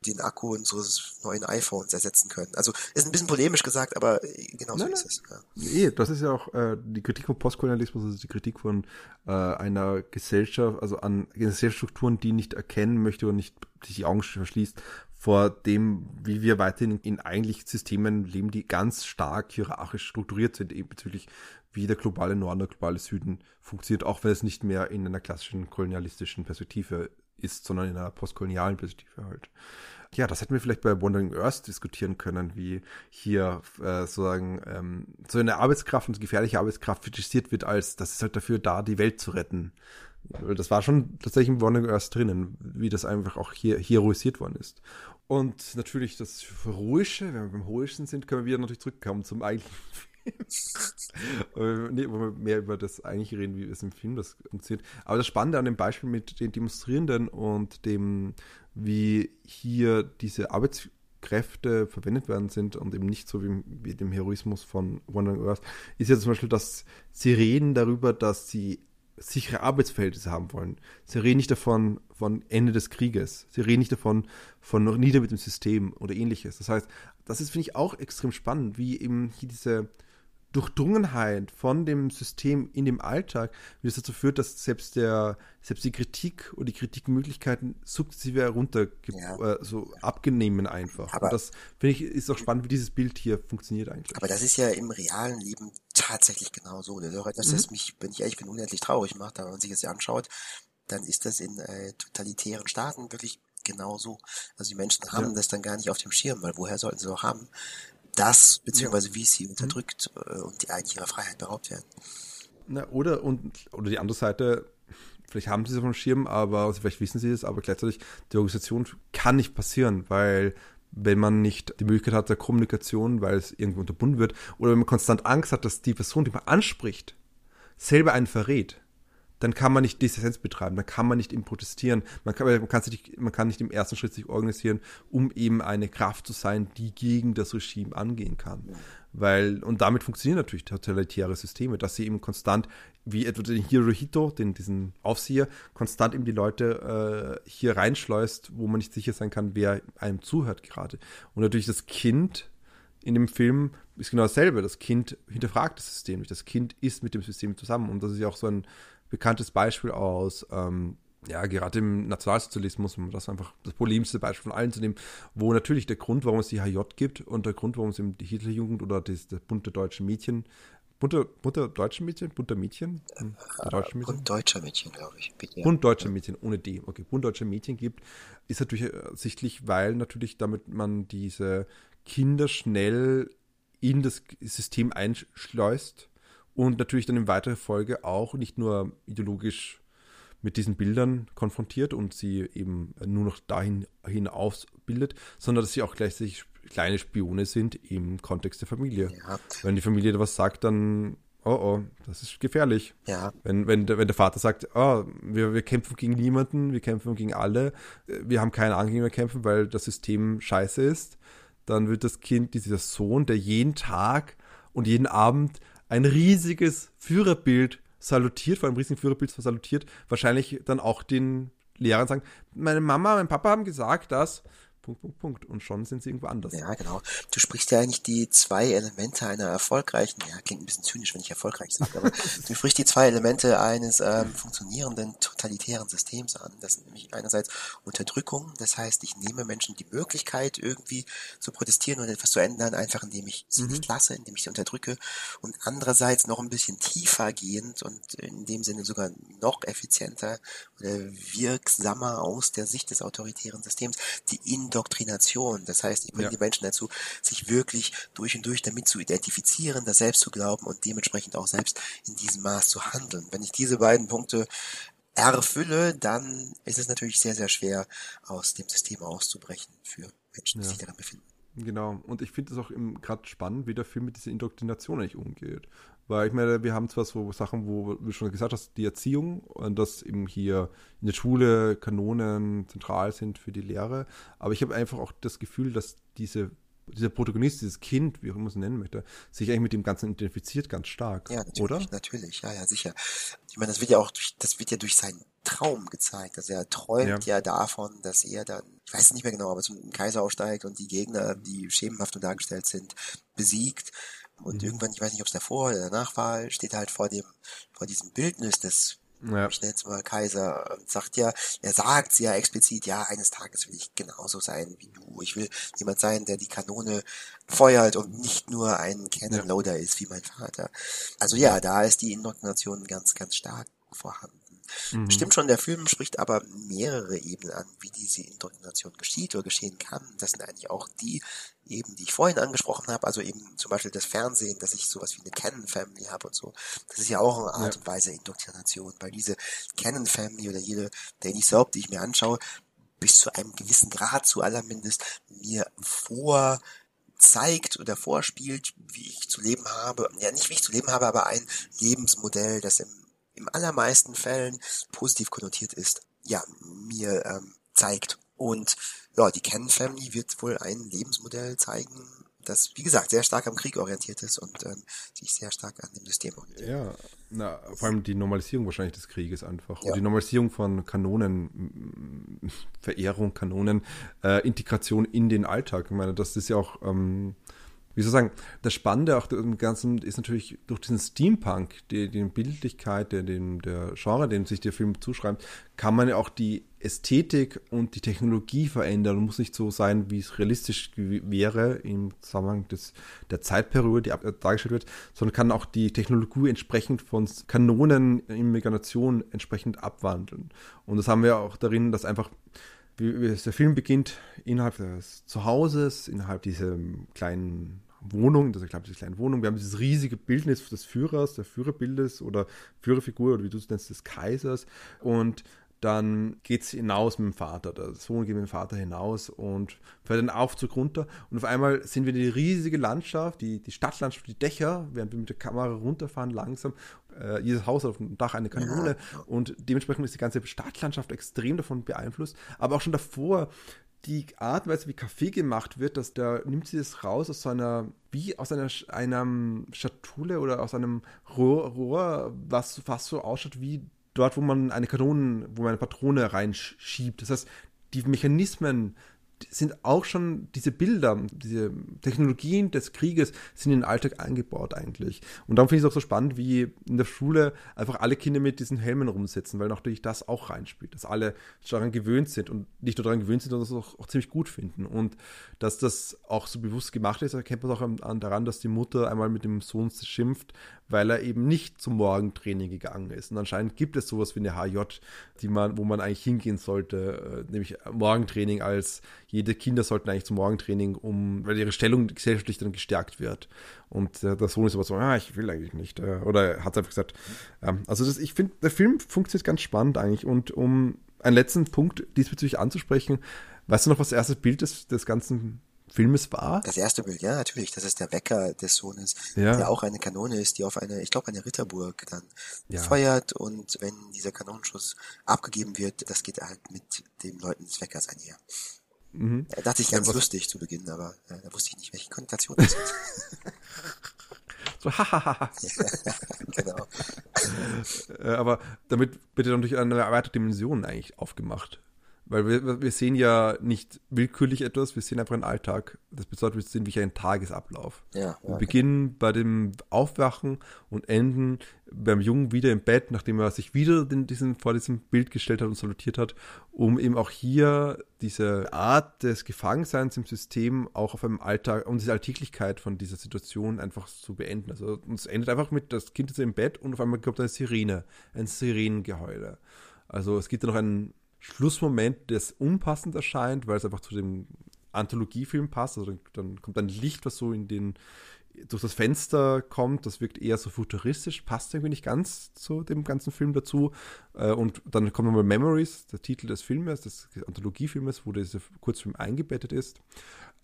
den Akku unseres neuen iPhones ersetzen können. Also ist ein bisschen polemisch gesagt, aber genau so ist es. Ja. Nee, das ist ja auch äh, die Kritik von Postkolonialismus, das ist die Kritik von äh, einer Gesellschaft, also an Gesellschaftsstrukturen, die nicht erkennen möchte und nicht sich die Augen verschließt vor dem, wie wir weiterhin in eigentlich Systemen leben, die ganz stark hierarchisch strukturiert sind, eben bezüglich wie der globale Norden, der globale Süden funktioniert, auch wenn es nicht mehr in einer klassischen kolonialistischen Perspektive ist, sondern in einer postkolonialen Perspektive halt. Ja, das hätten wir vielleicht bei Wandering Earth diskutieren können, wie hier äh, sozusagen ähm, so eine Arbeitskraft und gefährliche Arbeitskraft kritisiert wird, als das ist halt dafür da, die Welt zu retten. Das war schon tatsächlich im Wandering Earth drinnen, wie das einfach auch hier heroisiert worden ist. Und natürlich das Heroische, wenn wir beim Heroischen sind, können wir wieder natürlich zurückkommen zum eigentlichen. nee, wo wir mehr über das eigentliche reden, wie es im Film das funktioniert. Aber das Spannende an dem Beispiel mit den Demonstrierenden und dem, wie hier diese Arbeitskräfte verwendet werden sind und eben nicht so wie, wie dem Heroismus von Wandering Earth, ist ja zum Beispiel, dass sie reden darüber, dass sie sichere Arbeitsverhältnisse haben wollen. Sie reden nicht davon von Ende des Krieges. Sie reden nicht davon von nieder mit dem System oder ähnliches. Das heißt, das ist, finde ich, auch extrem spannend, wie eben hier diese Durchdrungenheit von dem System in dem Alltag, wie das dazu führt, dass selbst der, selbst die Kritik oder die Kritikmöglichkeiten sukzessive herunter ja. äh, so abgenehmen einfach. Aber Und das finde ich ist auch spannend, wie dieses Bild hier funktioniert eigentlich. Aber das ist ja im realen Leben tatsächlich genau so. Das ist auch etwas, mhm. das mich, wenn ich ehrlich bin, unendlich traurig macht, aber wenn man sich das anschaut, dann ist das in äh, totalitären Staaten wirklich genauso. Also die Menschen haben ja. das dann gar nicht auf dem Schirm, weil woher sollten sie auch haben? Das, beziehungsweise wie sie unterdrückt äh, und die eigentlich ihrer Freiheit beraubt werden. Na, oder, und, oder die andere Seite, vielleicht haben sie es auf dem Schirm, aber also vielleicht wissen sie es, aber gleichzeitig, die Organisation kann nicht passieren, weil wenn man nicht die Möglichkeit hat der Kommunikation, weil es irgendwo unterbunden wird, oder wenn man konstant Angst hat, dass die Person, die man anspricht, selber einen verrät, dann kann man nicht Dissens betreiben, dann kann man nicht eben protestieren, man kann, man, kann sich, man kann nicht im ersten Schritt sich organisieren, um eben eine Kraft zu sein, die gegen das Regime angehen kann. Weil, und damit funktionieren natürlich totalitäre Systeme, dass sie eben konstant, wie etwa den Hirohito, den, diesen Aufseher, konstant eben die Leute äh, hier reinschleust, wo man nicht sicher sein kann, wer einem zuhört gerade. Und natürlich das Kind in dem Film ist genau dasselbe. Das Kind hinterfragt das System Das Kind ist mit dem System zusammen. Und das ist ja auch so ein bekanntes Beispiel aus, ähm, ja, gerade im Nationalsozialismus, um das einfach das polemste Beispiel von allen zu nehmen, wo natürlich der Grund, warum es die HJ gibt und der Grund, warum es eben die Hitlerjugend oder das, das bunte deutsche Mädchen, bunte, bunte deutsche Mädchen, bunter Mädchen? Hm, deutsche Mädchen? Bund deutscher Mädchen, glaube ich. Ja. Bund deutscher Mädchen, ohne D. Okay, Bund deutscher Mädchen gibt, ist natürlich ersichtlich, weil natürlich damit man diese Kinder schnell in das System einschleust und natürlich dann in weiterer Folge auch nicht nur ideologisch mit diesen Bildern konfrontiert und sie eben nur noch dahin hin ausbildet, sondern dass sie auch gleichzeitig kleine Spione sind im Kontext der Familie. Ja. Wenn die Familie da was sagt, dann, oh oh, das ist gefährlich. Ja. Wenn, wenn, der, wenn der Vater sagt, oh, wir, wir kämpfen gegen niemanden, wir kämpfen gegen alle, wir haben keine Angst mehr kämpfen, weil das System scheiße ist, dann wird das Kind, dieser Sohn, der jeden Tag und jeden Abend ein riesiges Führerbild salutiert, vor einem riesigen Führerbild salutiert, wahrscheinlich dann auch den Lehrern sagen, meine Mama, mein Papa haben gesagt, dass Punkt, Punkt, Punkt. Und schon sind sie irgendwo anders. Ja, genau. Du sprichst ja eigentlich die zwei Elemente einer erfolgreichen, ja, klingt ein bisschen zynisch, wenn ich erfolgreich sage, aber du sprichst die zwei Elemente eines ähm, funktionierenden totalitären Systems an. Das ist nämlich einerseits Unterdrückung, das heißt, ich nehme Menschen die Möglichkeit, irgendwie zu protestieren und etwas zu ändern, einfach indem ich sie mhm. nicht lasse, indem ich sie unterdrücke. Und andererseits noch ein bisschen tiefer gehend und in dem Sinne sogar noch effizienter oder wirksamer aus der Sicht des autoritären Systems, die in Indoktrination. Das heißt, ich bringe ja. die Menschen dazu, sich wirklich durch und durch damit zu identifizieren, das selbst zu glauben und dementsprechend auch selbst in diesem Maß zu handeln. Wenn ich diese beiden Punkte erfülle, dann ist es natürlich sehr, sehr schwer, aus dem System auszubrechen für Menschen, die ja. sich darin befinden. Genau, und ich finde es auch gerade spannend, wie der Film mit dieser Indoktrination eigentlich umgeht. Weil ich meine, wir haben zwar so Sachen, wo du schon gesagt hast, die Erziehung und dass eben hier in der Schule Kanonen zentral sind für die Lehre, aber ich habe einfach auch das Gefühl, dass diese dieser Protagonist, dieses Kind, wie auch immer man es nennen möchte, sich eigentlich mit dem Ganzen identifiziert ganz stark, ja, natürlich, oder? Natürlich, ja, ja, sicher. Ich meine, das wird ja auch durch, das wird ja durch seinen Traum gezeigt. Also er träumt ja. ja davon, dass er dann, ich weiß nicht mehr genau, aber zum Kaiser aussteigt und die Gegner, die schemenhaft und dargestellt sind, besiegt. Und mhm. irgendwann, ich weiß nicht, ob es davor oder danach war, steht er halt vor dem, vor diesem Bildnis des ja. ich nenne es mal Kaiser, und sagt ja, er sagt ja explizit, ja, eines Tages will ich genauso sein wie du. Ich will jemand sein, der die Kanone feuert und nicht nur ein Cannon Loader ist wie mein Vater. Also ja, da ist die Indoktrination ganz, ganz stark vorhanden. Mhm. Stimmt schon, der Film spricht aber mehrere Ebenen an, wie diese Indoktrination geschieht oder geschehen kann. Das sind eigentlich auch die eben, die ich vorhin angesprochen habe, also eben zum Beispiel das Fernsehen, dass ich sowas wie eine Canon Family habe und so. Das ist ja auch eine Art ja. und Weise Indoktrination, weil diese Canon Family oder jede Daily Soap, die ich mir anschaue, bis zu einem gewissen Grad zu allermindest mir vor zeigt oder vorspielt, wie ich zu leben habe. Ja, nicht wie ich zu leben habe, aber ein Lebensmodell, das im im allermeisten Fällen positiv konnotiert ist, ja, mir ähm, zeigt. Und ja, die Ken Family wird wohl ein Lebensmodell zeigen, das, wie gesagt, sehr stark am Krieg orientiert ist und ähm, sich sehr stark an dem System orientiert. Ja, na, vor allem die Normalisierung wahrscheinlich des Krieges einfach. Ja. Und die Normalisierung von Kanonen, Verehrung, Kanonen, äh, Integration in den Alltag. Ich meine, das ist ja auch ähm, wie soll ich sagen, das Spannende auch im Ganzen ist natürlich durch diesen Steampunk, die, die Bildlichkeit, der, den, der Genre, den sich der Film zuschreibt, kann man ja auch die Ästhetik und die Technologie verändern und muss nicht so sein, wie es realistisch wäre im Zusammenhang des, der Zeitperiode, die dargestellt wird, sondern kann auch die Technologie entsprechend von Kanonen in Meganation entsprechend abwandeln. Und das haben wir auch darin, dass einfach wie der Film beginnt innerhalb des Zuhauses, innerhalb dieser kleinen Wohnung, das ist, glaube diese kleine Wohnung. Wir haben dieses riesige Bildnis des Führers, der Führerbildes oder Führerfigur oder wie du es nennst, des Kaisers. Und dann geht es hinaus mit dem Vater. Der Sohn geht mit dem Vater hinaus und fährt den Aufzug runter. Und auf einmal sehen wir die riesige Landschaft, die, die Stadtlandschaft, die Dächer, während wir mit der Kamera runterfahren, langsam. Äh, jedes Haus auf dem Dach eine Kanone. Ja. Und dementsprechend ist die ganze Stadtlandschaft extrem davon beeinflusst. Aber auch schon davor, die Art und Weise, wie Kaffee gemacht wird, dass da nimmt sie das raus aus so einer, wie aus einer, einer Schatulle oder aus einem Rohr, Rohr was fast so ausschaut wie dort, wo man eine Kanone, wo man eine Patrone reinschiebt. Das heißt, die Mechanismen sind auch schon diese Bilder, diese Technologien des Krieges sind in den Alltag eingebaut eigentlich. Und darum finde ich es auch so spannend, wie in der Schule einfach alle Kinder mit diesen Helmen rumsitzen, weil natürlich das auch reinspielt, dass alle daran gewöhnt sind und nicht nur daran gewöhnt sind, sondern es auch, auch, ziemlich gut finden. Und dass das auch so bewusst gemacht ist, erkennt man auch an, daran, dass die Mutter einmal mit dem Sohn schimpft, weil er eben nicht zum Morgentraining gegangen ist. Und anscheinend gibt es sowas wie eine HJ, die man, wo man eigentlich hingehen sollte, äh, nämlich Morgentraining als jede Kinder sollten eigentlich zum Morgentraining, um, weil ihre Stellung gesellschaftlich dann gestärkt wird. Und äh, der Sohn ist aber so, ah, ich will eigentlich nicht. Äh, oder hat einfach gesagt, ähm, also das, ich finde, der Film funktioniert ganz spannend eigentlich. Und um einen letzten Punkt diesbezüglich anzusprechen, weißt du noch, was das erste Bild des, des ganzen Filmes war? Das erste Bild, ja, natürlich. Das ist der Wecker des Sohnes, ja. der auch eine Kanone ist, die auf eine, ich glaube, eine Ritterburg dann ja. feuert. Und wenn dieser Kanonenschuss abgegeben wird, das geht halt mit dem Leuten des Weckers einher. Mhm. Da dachte ich ganz ja, lustig zu Beginn, aber äh, da wusste ich nicht, welche Konnotation das hat. so, hahaha. genau. Äh, aber damit bitte dann durch eine erweiterte Dimension eigentlich aufgemacht. Weil wir, wir sehen ja nicht willkürlich etwas, wir sehen einfach einen Alltag. Das bedeutet, wir sehen wie ein Tagesablauf. Ja, wir beginnen bei dem Aufwachen und enden beim Jungen wieder im Bett, nachdem er sich wieder den, diesen, vor diesem Bild gestellt hat und salutiert hat, um eben auch hier diese Art des Gefangenseins im System auch auf einem Alltag und diese Alltäglichkeit von dieser Situation einfach zu beenden. Also es endet einfach mit, das Kind ist im Bett und auf einmal kommt eine Sirene, ein Sirenengeheule. Also es gibt ja noch einen Schlussmoment, das unpassend erscheint, weil es einfach zu dem Anthologiefilm passt. Also dann, kommt ein Licht, was so in den durch das Fenster kommt, das wirkt eher so futuristisch, passt irgendwie nicht ganz zu dem ganzen Film dazu. Äh, und dann kommt nochmal Memories, der Titel des Filmes, des Anthologiefilmes, wo dieser Kurzfilm eingebettet ist.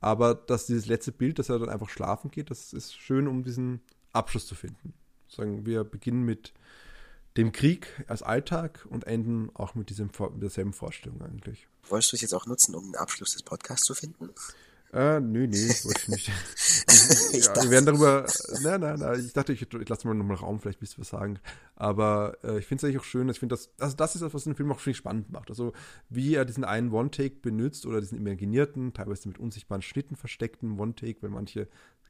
Aber dass dieses letzte Bild, dass er dann einfach schlafen geht, das ist schön, um diesen Abschluss zu finden. Sagen wir beginnen mit dem Krieg als Alltag und enden auch mit, diesem, mit derselben Vorstellung eigentlich. Wolltest du es jetzt auch nutzen, um den Abschluss des Podcasts zu finden? Äh, nö, nee, wollte ich nicht. ich ja, wir werden darüber, nein, nein, nein, ich dachte, ich, ich lasse mal nochmal Raum, vielleicht willst du was sagen. Aber äh, ich finde es eigentlich auch schön, ich finde das, also das ist das, was den Film auch wirklich spannend macht. Also, wie er diesen einen One-Take benutzt oder diesen imaginierten, teilweise mit unsichtbaren Schnitten versteckten One-Take, weil manche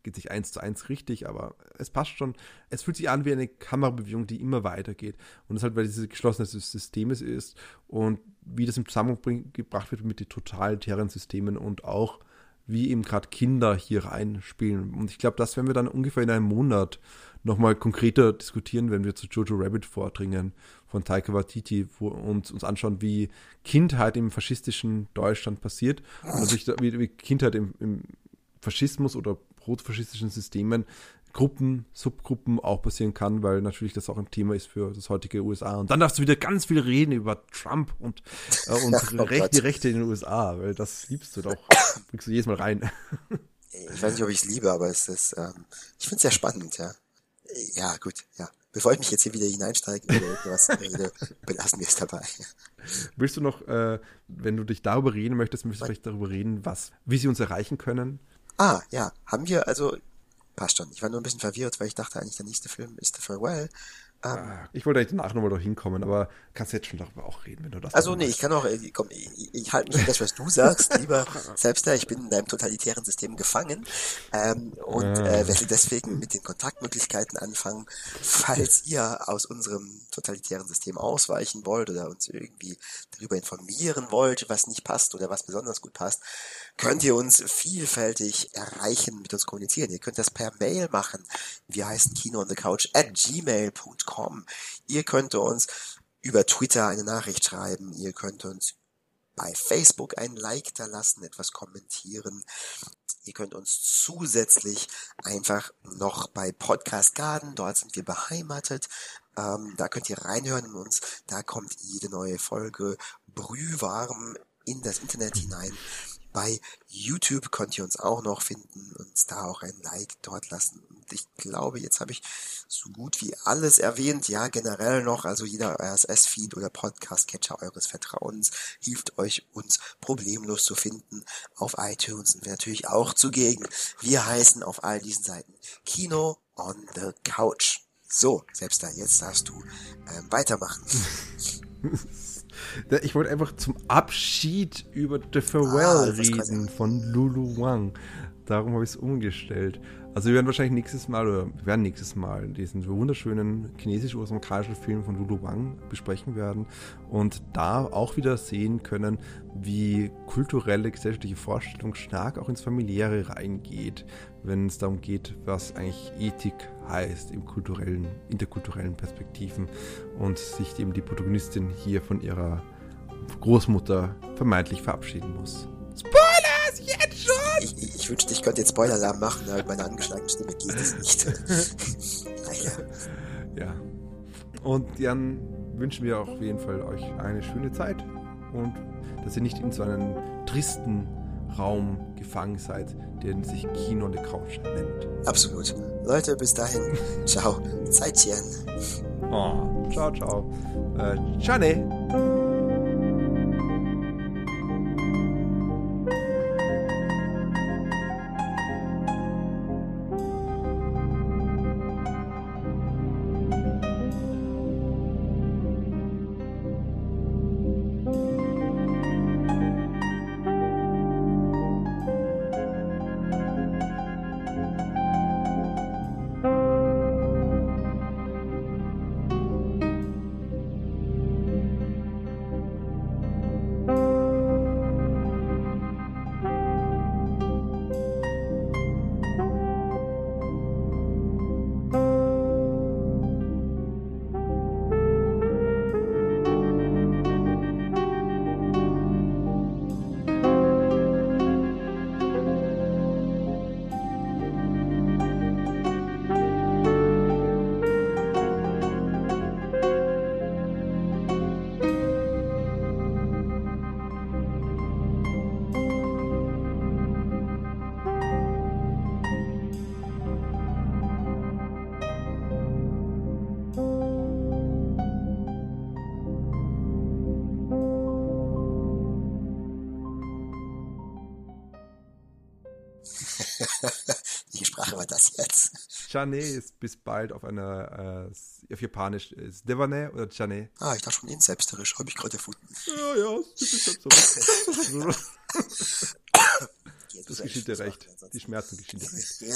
geht sich eins zu eins richtig, aber es passt schon. Es fühlt sich an wie eine Kamerabewegung, die immer weitergeht. Und das halt, weil dieses geschlossene System ist und wie das im Zusammenhang gebracht wird mit den totalitären Systemen und auch wie eben gerade Kinder hier reinspielen. Und ich glaube, das werden wir dann ungefähr in einem Monat nochmal konkreter diskutieren, wenn wir zu Jojo Rabbit vordringen von Taika Waititi wo, und uns anschauen, wie Kindheit im faschistischen Deutschland passiert und natürlich wie, wie Kindheit im, im Faschismus oder rotfaschistischen Systemen Gruppen, Subgruppen auch passieren kann, weil natürlich das auch ein Thema ist für das heutige USA. Und dann darfst du wieder ganz viel reden über Trump und, äh, und oh Recht, die Rechte in den USA, weil das liebst du doch. Bringst du jedes Mal rein. Ich weiß nicht, ob ich es liebe, aber es ist, ähm, ich finde es sehr spannend, ja. Ja, gut, ja. Bevor ich mich jetzt hier wieder hineinsteige oder irgendwas rede, belassen wir es dabei. Willst du noch, äh, wenn du dich darüber reden möchtest, möchtest du vielleicht darüber reden, was, wie sie uns erreichen können? Ah, ja, haben wir, also, passt schon. Ich war nur ein bisschen verwirrt, weil ich dachte eigentlich, der nächste Film ist The Farewell. Ähm, ich wollte eigentlich danach nochmal da hinkommen, aber kannst jetzt schon darüber auch reden, wenn du das Also nee, ich kann auch, äh, komm, ich, ich halte mich an das, was du sagst, lieber Selbster, ich bin in deinem totalitären System gefangen ähm, und äh, werde deswegen mit den Kontaktmöglichkeiten anfangen, falls ihr aus unserem totalitären System ausweichen wollt oder uns irgendwie darüber informieren wollt, was nicht passt oder was besonders gut passt, könnt ihr uns vielfältig erreichen, mit uns kommunizieren. Ihr könnt das per Mail machen. Wir heißen Kino on the Couch at gmail.com. Ihr könnt uns über Twitter eine Nachricht schreiben. Ihr könnt uns bei Facebook ein Like da lassen, etwas kommentieren. Ihr könnt uns zusätzlich einfach noch bei Podcast Garden, dort sind wir beheimatet, ähm, da könnt ihr reinhören in uns, da kommt jede neue Folge brühwarm in das Internet hinein. Bei YouTube könnt ihr uns auch noch finden, uns da auch ein Like dort lassen. Und ich glaube, jetzt habe ich so gut wie alles erwähnt. Ja, generell noch, also jeder RSS-Feed oder Podcast-Catcher eures Vertrauens hilft euch, uns problemlos zu finden. Auf iTunes sind wir natürlich auch zugegen. Wir heißen auf all diesen Seiten Kino on the Couch. So, selbst da, jetzt darfst du ähm, weitermachen. Ich wollte einfach zum Abschied über The Farewell ah, reden von Lulu Wang. Darum habe ich es umgestellt. Also wir werden wahrscheinlich nächstes Mal, oder wir werden nächstes Mal diesen wunderschönen chinesisch-amerikanischen Film von Lulu Wang besprechen werden und da auch wieder sehen können, wie kulturelle, gesellschaftliche Vorstellung stark auch ins Familiäre reingeht, wenn es darum geht, was eigentlich Ethik heißt im kulturellen, interkulturellen Perspektiven und sich eben die Protagonistin hier von ihrer Großmutter vermeintlich verabschieden muss. Schon! Ich, ich, wünschte, ich könnte jetzt Spoiler-Alarm machen, aber mit meiner angeschlagenen Stimme geht es nicht. naja. Ja. Und dann wünschen wir auf jeden Fall euch eine schöne Zeit und dass ihr nicht in so einen tristen Raum gefangen seid, der sich Kino on the Couch nennt. Absolut. Leute, bis dahin. Ciao. Zeitchen. Oh, ciao, ciao. Äh, Chane. Chane ist bis bald auf einer, äh, auf Japanisch ist Devane oder Chane. Ah, ich dachte schon in Selbsterisch, habe ich gerade erfunden. Ja, ja, typisch so. das geschieht dir recht. Die Schmerzen geschieht dir recht. Ja.